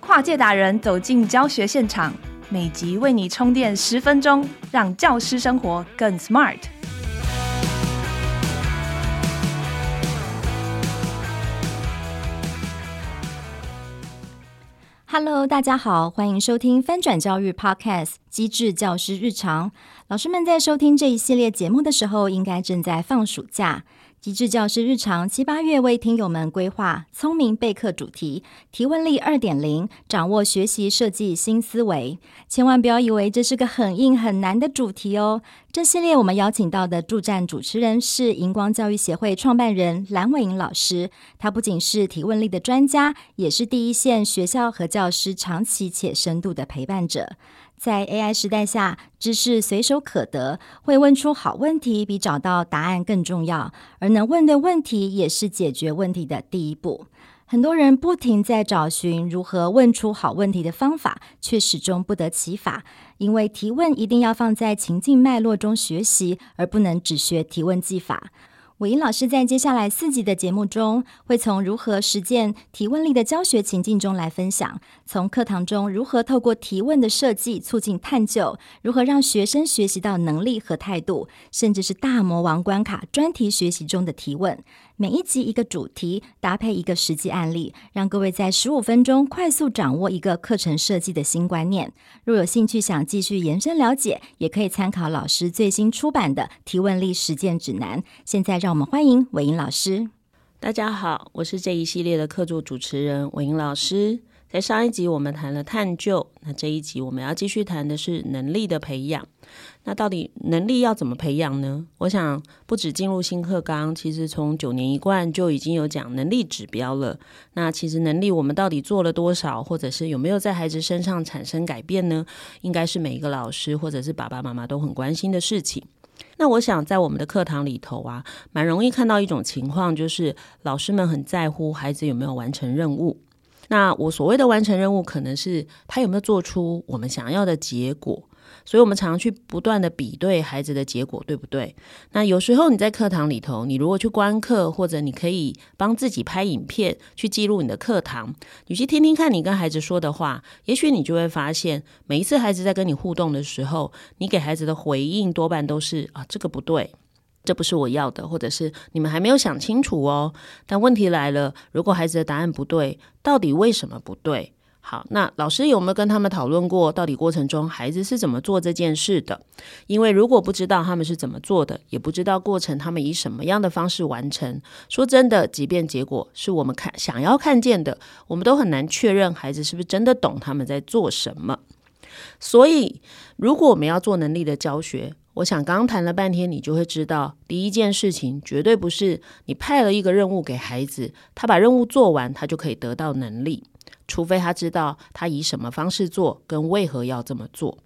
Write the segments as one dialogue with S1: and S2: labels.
S1: 跨界达人走进教学现场，每集为你充电十分钟，让教师生活更 smart。
S2: Hello，大家好，欢迎收听翻转教育 Podcast《机智教师日常》。老师们在收听这一系列节目的时候，应该正在放暑假。机智教师日常七八月为听友们规划聪明备课主题，提问力二点零，掌握学习设计新思维。千万不要以为这是个很硬很难的主题哦。这系列我们邀请到的助战主持人是荧光教育协会创办人蓝伟莹老师，他不仅是提问力的专家，也是第一线学校和教师长期且深度的陪伴者。在 AI 时代下，知识随手可得，会问出好问题比找到答案更重要。而能问的问题，也是解决问题的第一步。很多人不停在找寻如何问出好问题的方法，却始终不得其法。因为提问一定要放在情境脉络中学习，而不能只学提问技法。伟英老师在接下来四集的节目中，会从如何实践提问力的教学情境中来分享，从课堂中如何透过提问的设计促进探究，如何让学生学习到能力和态度，甚至是大魔王关卡专题学习中的提问。每一集一个主题，搭配一个实际案例，让各位在十五分钟快速掌握一个课程设计的新观念。若有兴趣想继续延伸了解，也可以参考老师最新出版的《提问力实践指南》。现在让我们欢迎韦莹老师。
S3: 大家好，我是这一系列的课座主持人韦莹老师。在上一集我们谈了探究，那这一集我们要继续谈的是能力的培养。那到底能力要怎么培养呢？我想不止进入新课纲，其实从九年一贯就已经有讲能力指标了。那其实能力我们到底做了多少，或者是有没有在孩子身上产生改变呢？应该是每一个老师或者是爸爸妈妈都很关心的事情。那我想在我们的课堂里头啊，蛮容易看到一种情况，就是老师们很在乎孩子有没有完成任务。那我所谓的完成任务，可能是他有没有做出我们想要的结果。所以，我们常常去不断的比对孩子的结果，对不对？那有时候你在课堂里头，你如果去观课，或者你可以帮自己拍影片去记录你的课堂，你去听听看你跟孩子说的话，也许你就会发现，每一次孩子在跟你互动的时候，你给孩子的回应多半都是啊，这个不对，这不是我要的，或者是你们还没有想清楚哦。但问题来了，如果孩子的答案不对，到底为什么不对？好，那老师有没有跟他们讨论过，到底过程中孩子是怎么做这件事的？因为如果不知道他们是怎么做的，也不知道过程他们以什么样的方式完成，说真的，即便结果是我们看想要看见的，我们都很难确认孩子是不是真的懂他们在做什么。所以，如果我们要做能力的教学，我想刚谈了半天，你就会知道，第一件事情绝对不是你派了一个任务给孩子，他把任务做完，他就可以得到能力。除非他知道他以什么方式做，跟为何要这么做。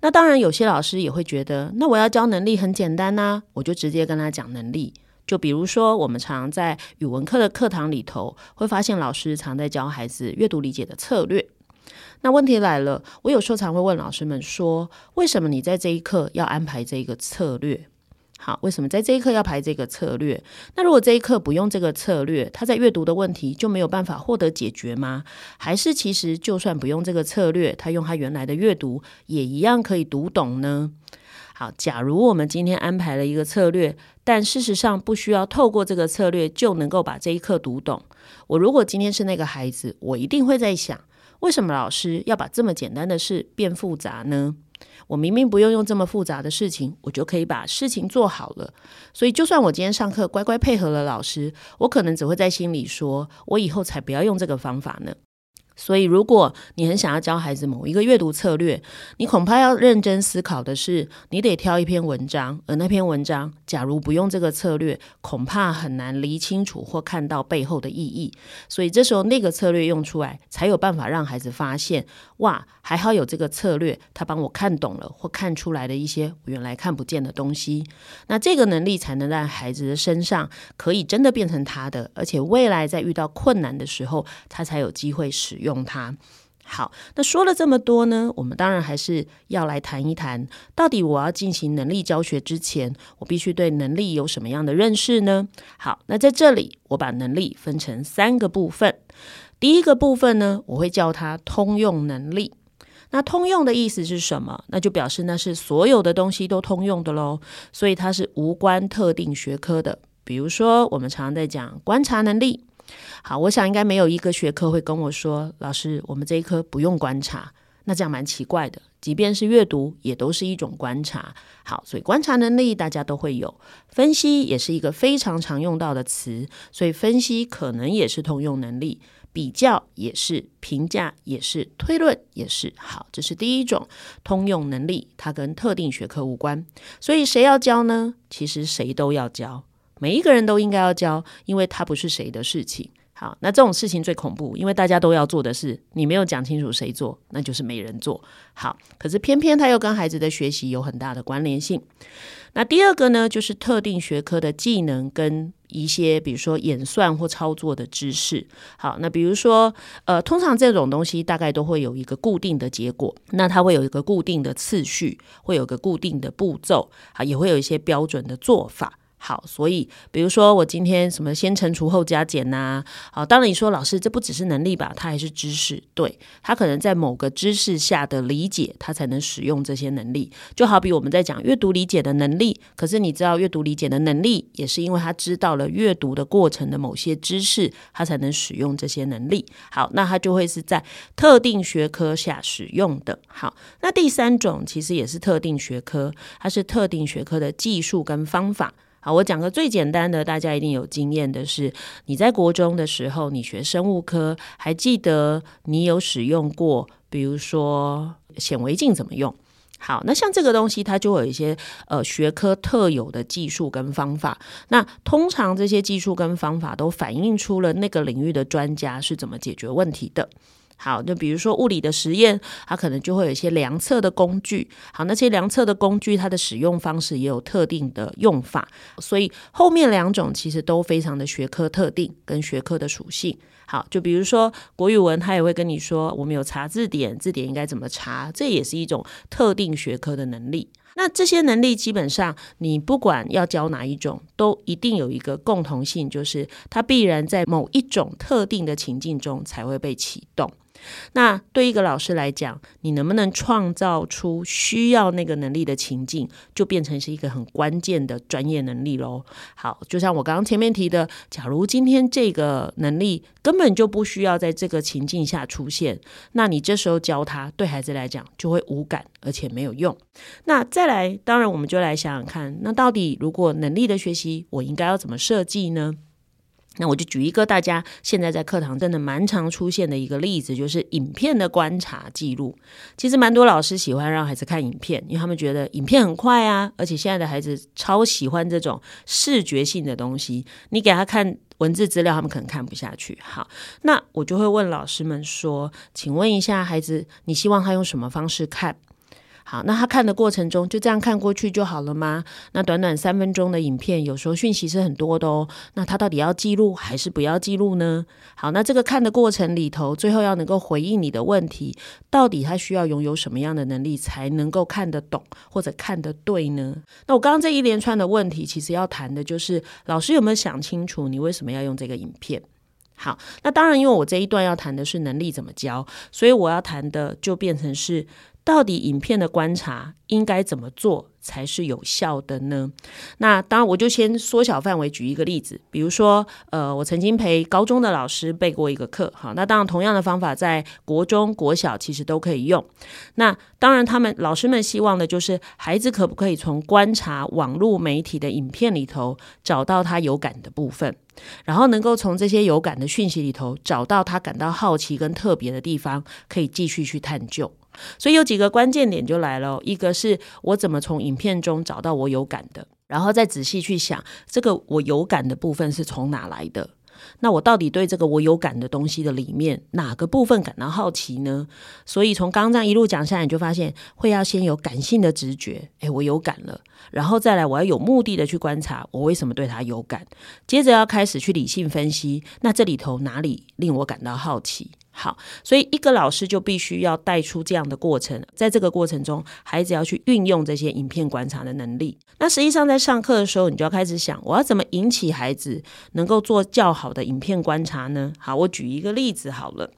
S3: 那当然，有些老师也会觉得，那我要教能力很简单呐，我就直接跟他讲能力。就比如说，我们常在语文课的课堂里头，会发现老师常在教孩子阅读理解的策略。那问题来了，我有时候常会问老师们说，为什么你在这一课要安排这个策略？好，为什么在这一课要排这个策略？那如果这一课不用这个策略，他在阅读的问题就没有办法获得解决吗？还是其实就算不用这个策略，他用他原来的阅读也一样可以读懂呢？好，假如我们今天安排了一个策略，但事实上不需要透过这个策略就能够把这一课读懂。我如果今天是那个孩子，我一定会在想，为什么老师要把这么简单的事变复杂呢？我明明不用用这么复杂的事情，我就可以把事情做好了。所以，就算我今天上课乖乖配合了老师，我可能只会在心里说：“我以后才不要用这个方法呢。”所以，如果你很想要教孩子某一个阅读策略，你恐怕要认真思考的是，你得挑一篇文章，而那篇文章假如不用这个策略，恐怕很难理清楚或看到背后的意义。所以，这时候那个策略用出来，才有办法让孩子发现，哇，还好有这个策略，他帮我看懂了或看出来的一些原来看不见的东西。那这个能力才能让孩子的身上可以真的变成他的，而且未来在遇到困难的时候，他才有机会使用。用它。好，那说了这么多呢，我们当然还是要来谈一谈，到底我要进行能力教学之前，我必须对能力有什么样的认识呢？好，那在这里我把能力分成三个部分。第一个部分呢，我会叫它通用能力。那通用的意思是什么？那就表示那是所有的东西都通用的喽，所以它是无关特定学科的。比如说，我们常常在讲观察能力。好，我想应该没有一个学科会跟我说，老师，我们这一科不用观察。那这样蛮奇怪的。即便是阅读，也都是一种观察。好，所以观察能力大家都会有。分析也是一个非常常用到的词，所以分析可能也是通用能力。比较也是，评价也是，推论也是。好，这是第一种通用能力，它跟特定学科无关。所以谁要教呢？其实谁都要教，每一个人都应该要教，因为它不是谁的事情。好，那这种事情最恐怖，因为大家都要做的事，你没有讲清楚谁做，那就是没人做。好，可是偏偏它又跟孩子的学习有很大的关联性。那第二个呢，就是特定学科的技能跟一些，比如说演算或操作的知识。好，那比如说，呃，通常这种东西大概都会有一个固定的结果，那它会有一个固定的次序，会有个固定的步骤，啊，也会有一些标准的做法。好，所以比如说我今天什么先乘除后加减呐、好，当然你说老师这不只是能力吧，它还是知识。对，他可能在某个知识下的理解，他才能使用这些能力。就好比我们在讲阅读理解的能力，可是你知道阅读理解的能力，也是因为他知道了阅读的过程的某些知识，他才能使用这些能力。好，那他就会是在特定学科下使用的。好，那第三种其实也是特定学科，它是特定学科的技术跟方法。好，我讲个最简单的，大家一定有经验的是，你在国中的时候，你学生物科，还记得你有使用过，比如说显微镜怎么用？好，那像这个东西，它就有一些呃学科特有的技术跟方法。那通常这些技术跟方法都反映出了那个领域的专家是怎么解决问题的。好，就比如说物理的实验，它可能就会有一些量测的工具。好，那些量测的工具，它的使用方式也有特定的用法。所以后面两种其实都非常的学科特定跟学科的属性。好，就比如说国语文，他也会跟你说，我们有查字典，字典应该怎么查，这也是一种特定学科的能力。那这些能力基本上，你不管要教哪一种，都一定有一个共同性，就是它必然在某一种特定的情境中才会被启动。那对一个老师来讲，你能不能创造出需要那个能力的情境，就变成是一个很关键的专业能力喽。好，就像我刚刚前面提的，假如今天这个能力根本就不需要在这个情境下出现，那你这时候教他，对孩子来讲就会无感，而且没有用。那再来，当然我们就来想想看，那到底如果能力的学习，我应该要怎么设计呢？那我就举一个大家现在在课堂真的蛮常出现的一个例子，就是影片的观察记录。其实蛮多老师喜欢让孩子看影片，因为他们觉得影片很快啊，而且现在的孩子超喜欢这种视觉性的东西。你给他看文字资料，他们可能看不下去。好，那我就会问老师们说：“请问一下，孩子，你希望他用什么方式看？”好，那他看的过程中就这样看过去就好了吗？那短短三分钟的影片，有时候讯息是很多的哦。那他到底要记录还是不要记录呢？好，那这个看的过程里头，最后要能够回应你的问题，到底他需要拥有什么样的能力才能够看得懂或者看得对呢？那我刚刚这一连串的问题，其实要谈的就是老师有没有想清楚你为什么要用这个影片？好，那当然，因为我这一段要谈的是能力怎么教，所以我要谈的就变成是。到底影片的观察应该怎么做才是有效的呢？那当然，我就先缩小范围举一个例子，比如说，呃，我曾经陪高中的老师备过一个课，好，那当然同样的方法在国中国小其实都可以用。那当然，他们老师们希望的就是孩子可不可以从观察网络媒体的影片里头找到他有感的部分，然后能够从这些有感的讯息里头找到他感到好奇跟特别的地方，可以继续去探究。所以有几个关键点就来了，一个是我怎么从影片中找到我有感的，然后再仔细去想这个我有感的部分是从哪来的。那我到底对这个我有感的东西的里面哪个部分感到好奇呢？所以从刚刚这样一路讲下来，你就发现会要先有感性的直觉，诶，我有感了，然后再来我要有目的的去观察我为什么对它有感，接着要开始去理性分析，那这里头哪里令我感到好奇？好，所以一个老师就必须要带出这样的过程，在这个过程中，孩子要去运用这些影片观察的能力。那实际上在上课的时候，你就要开始想，我要怎么引起孩子能够做较好的影片观察呢？好，我举一个例子好了，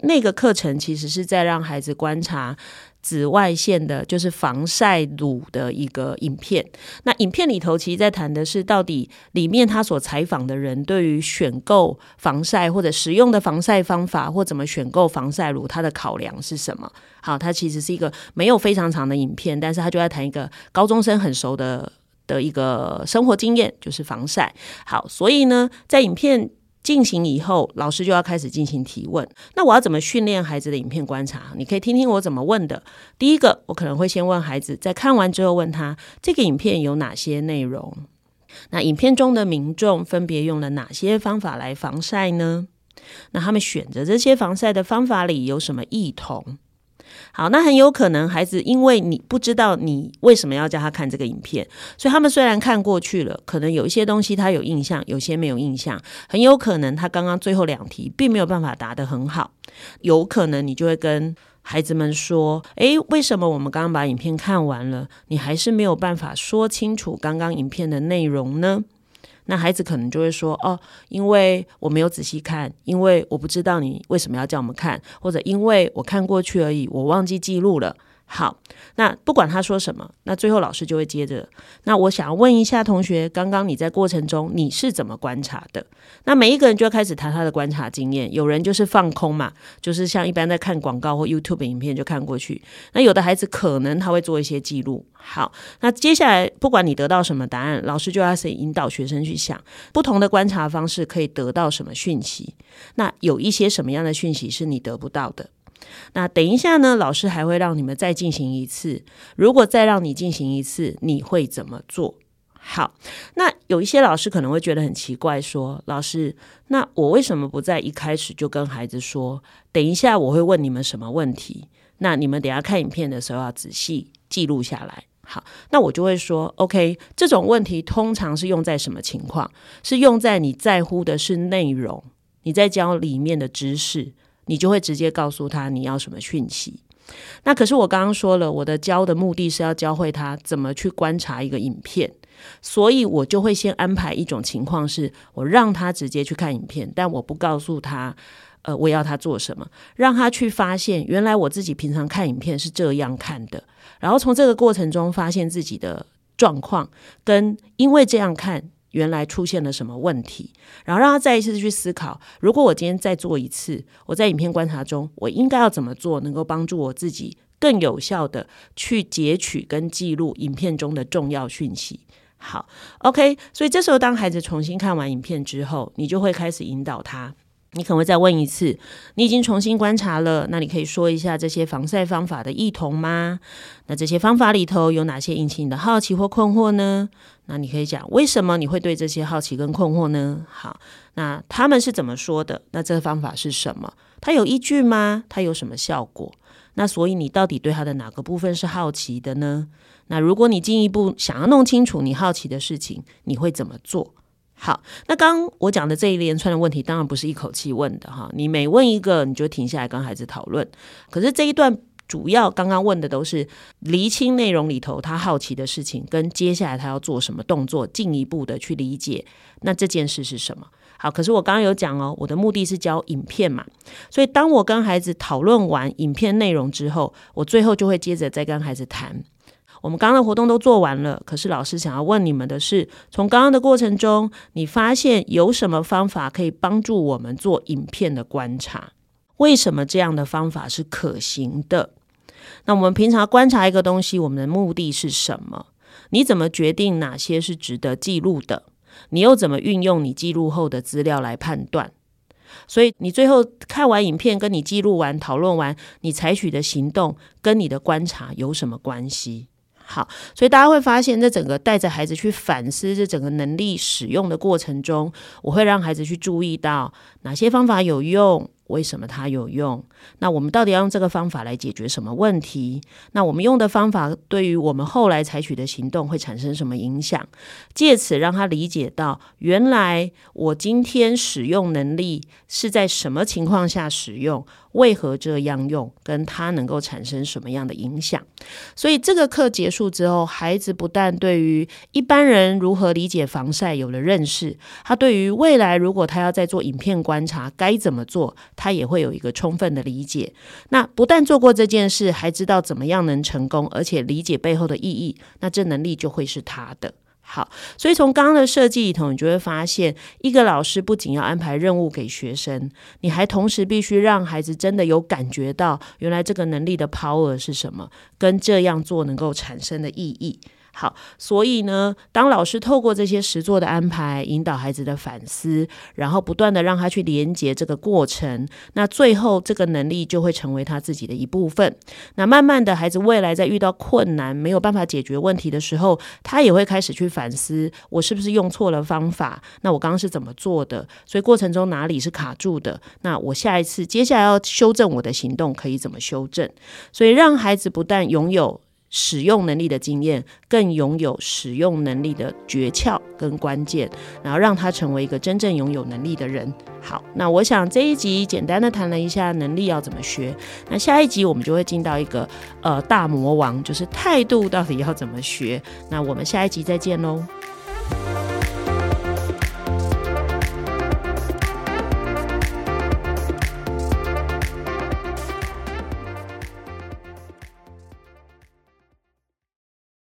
S3: 那个课程其实是在让孩子观察。紫外线的，就是防晒乳的一个影片。那影片里头，其实在谈的是，到底里面他所采访的人对于选购防晒或者使用的防晒方法，或怎么选购防晒乳，他的考量是什么？好，它其实是一个没有非常长的影片，但是他就在谈一个高中生很熟的的一个生活经验，就是防晒。好，所以呢，在影片。进行以后，老师就要开始进行提问。那我要怎么训练孩子的影片观察？你可以听听我怎么问的。第一个，我可能会先问孩子，在看完之后问他，这个影片有哪些内容？那影片中的民众分别用了哪些方法来防晒呢？那他们选择这些防晒的方法里有什么异同？好，那很有可能孩子因为你不知道你为什么要叫他看这个影片，所以他们虽然看过去了，可能有一些东西他有印象，有些没有印象。很有可能他刚刚最后两题并没有办法答得很好，有可能你就会跟孩子们说：“诶，为什么我们刚刚把影片看完了，你还是没有办法说清楚刚刚影片的内容呢？”那孩子可能就会说：“哦，因为我没有仔细看，因为我不知道你为什么要叫我们看，或者因为我看过去而已，我忘记记录了。”好，那不管他说什么，那最后老师就会接着。那我想要问一下同学，刚刚你在过程中你是怎么观察的？那每一个人就要开始谈他的观察经验。有人就是放空嘛，就是像一般在看广告或 YouTube 影片就看过去。那有的孩子可能他会做一些记录。好，那接下来不管你得到什么答案，老师就要先引导学生去想不同的观察方式可以得到什么讯息。那有一些什么样的讯息是你得不到的？那等一下呢，老师还会让你们再进行一次。如果再让你进行一次，你会怎么做？好，那有一些老师可能会觉得很奇怪，说：“老师，那我为什么不在一开始就跟孩子说，等一下我会问你们什么问题？那你们等下看影片的时候要仔细记录下来。”好，那我就会说：“OK，这种问题通常是用在什么情况？是用在你在乎的是内容，你在教里面的知识。”你就会直接告诉他你要什么讯息。那可是我刚刚说了，我的教的目的是要教会他怎么去观察一个影片，所以我就会先安排一种情况，是我让他直接去看影片，但我不告诉他，呃，我要他做什么，让他去发现原来我自己平常看影片是这样看的，然后从这个过程中发现自己的状况，跟因为这样看。原来出现了什么问题，然后让他再一次去思考：如果我今天再做一次，我在影片观察中，我应该要怎么做，能够帮助我自己更有效的去截取跟记录影片中的重要讯息。好，OK，所以这时候当孩子重新看完影片之后，你就会开始引导他。你可能会再问一次，你已经重新观察了，那你可以说一下这些防晒方法的异同吗？那这些方法里头有哪些引起你的好奇或困惑呢？那你可以讲为什么你会对这些好奇跟困惑呢？好，那他们是怎么说的？那这个方法是什么？它有依据吗？它有什么效果？那所以你到底对它的哪个部分是好奇的呢？那如果你进一步想要弄清楚你好奇的事情，你会怎么做？好，那刚我讲的这一连串的问题，当然不是一口气问的哈。你每问一个，你就停下来跟孩子讨论。可是这一段主要刚刚问的都是厘清内容里头他好奇的事情，跟接下来他要做什么动作，进一步的去理解那这件事是什么。好，可是我刚刚有讲哦，我的目的是教影片嘛，所以当我跟孩子讨论完影片内容之后，我最后就会接着再跟孩子谈。我们刚刚的活动都做完了，可是老师想要问你们的是，从刚刚的过程中，你发现有什么方法可以帮助我们做影片的观察？为什么这样的方法是可行的？那我们平常观察一个东西，我们的目的是什么？你怎么决定哪些是值得记录的？你又怎么运用你记录后的资料来判断？所以你最后看完影片，跟你记录完、讨论完，你采取的行动跟你的观察有什么关系？好，所以大家会发现，这整个带着孩子去反思这整个能力使用的过程中，我会让孩子去注意到哪些方法有用，为什么它有用？那我们到底要用这个方法来解决什么问题？那我们用的方法对于我们后来采取的行动会产生什么影响？借此让他理解到，原来我今天使用能力是在什么情况下使用。为何这样用？跟他能够产生什么样的影响？所以这个课结束之后，孩子不但对于一般人如何理解防晒有了认识，他对于未来如果他要再做影片观察该怎么做，他也会有一个充分的理解。那不但做过这件事，还知道怎么样能成功，而且理解背后的意义，那这能力就会是他的。好，所以从刚刚的设计里头，你就会发现，一个老师不仅要安排任务给学生，你还同时必须让孩子真的有感觉到，原来这个能力的 power 是什么，跟这样做能够产生的意义。好，所以呢，当老师透过这些实作的安排，引导孩子的反思，然后不断的让他去连接这个过程，那最后这个能力就会成为他自己的一部分。那慢慢的，孩子未来在遇到困难没有办法解决问题的时候，他也会开始去反思：我是不是用错了方法？那我刚刚是怎么做的？所以过程中哪里是卡住的？那我下一次接下来要修正我的行动，可以怎么修正？所以让孩子不但拥有。使用能力的经验，更拥有使用能力的诀窍跟关键，然后让他成为一个真正拥有能力的人。好，那我想这一集简单的谈了一下能力要怎么学，那下一集我们就会进到一个呃大魔王，就是态度到底要怎么学。那我们下一集再见喽。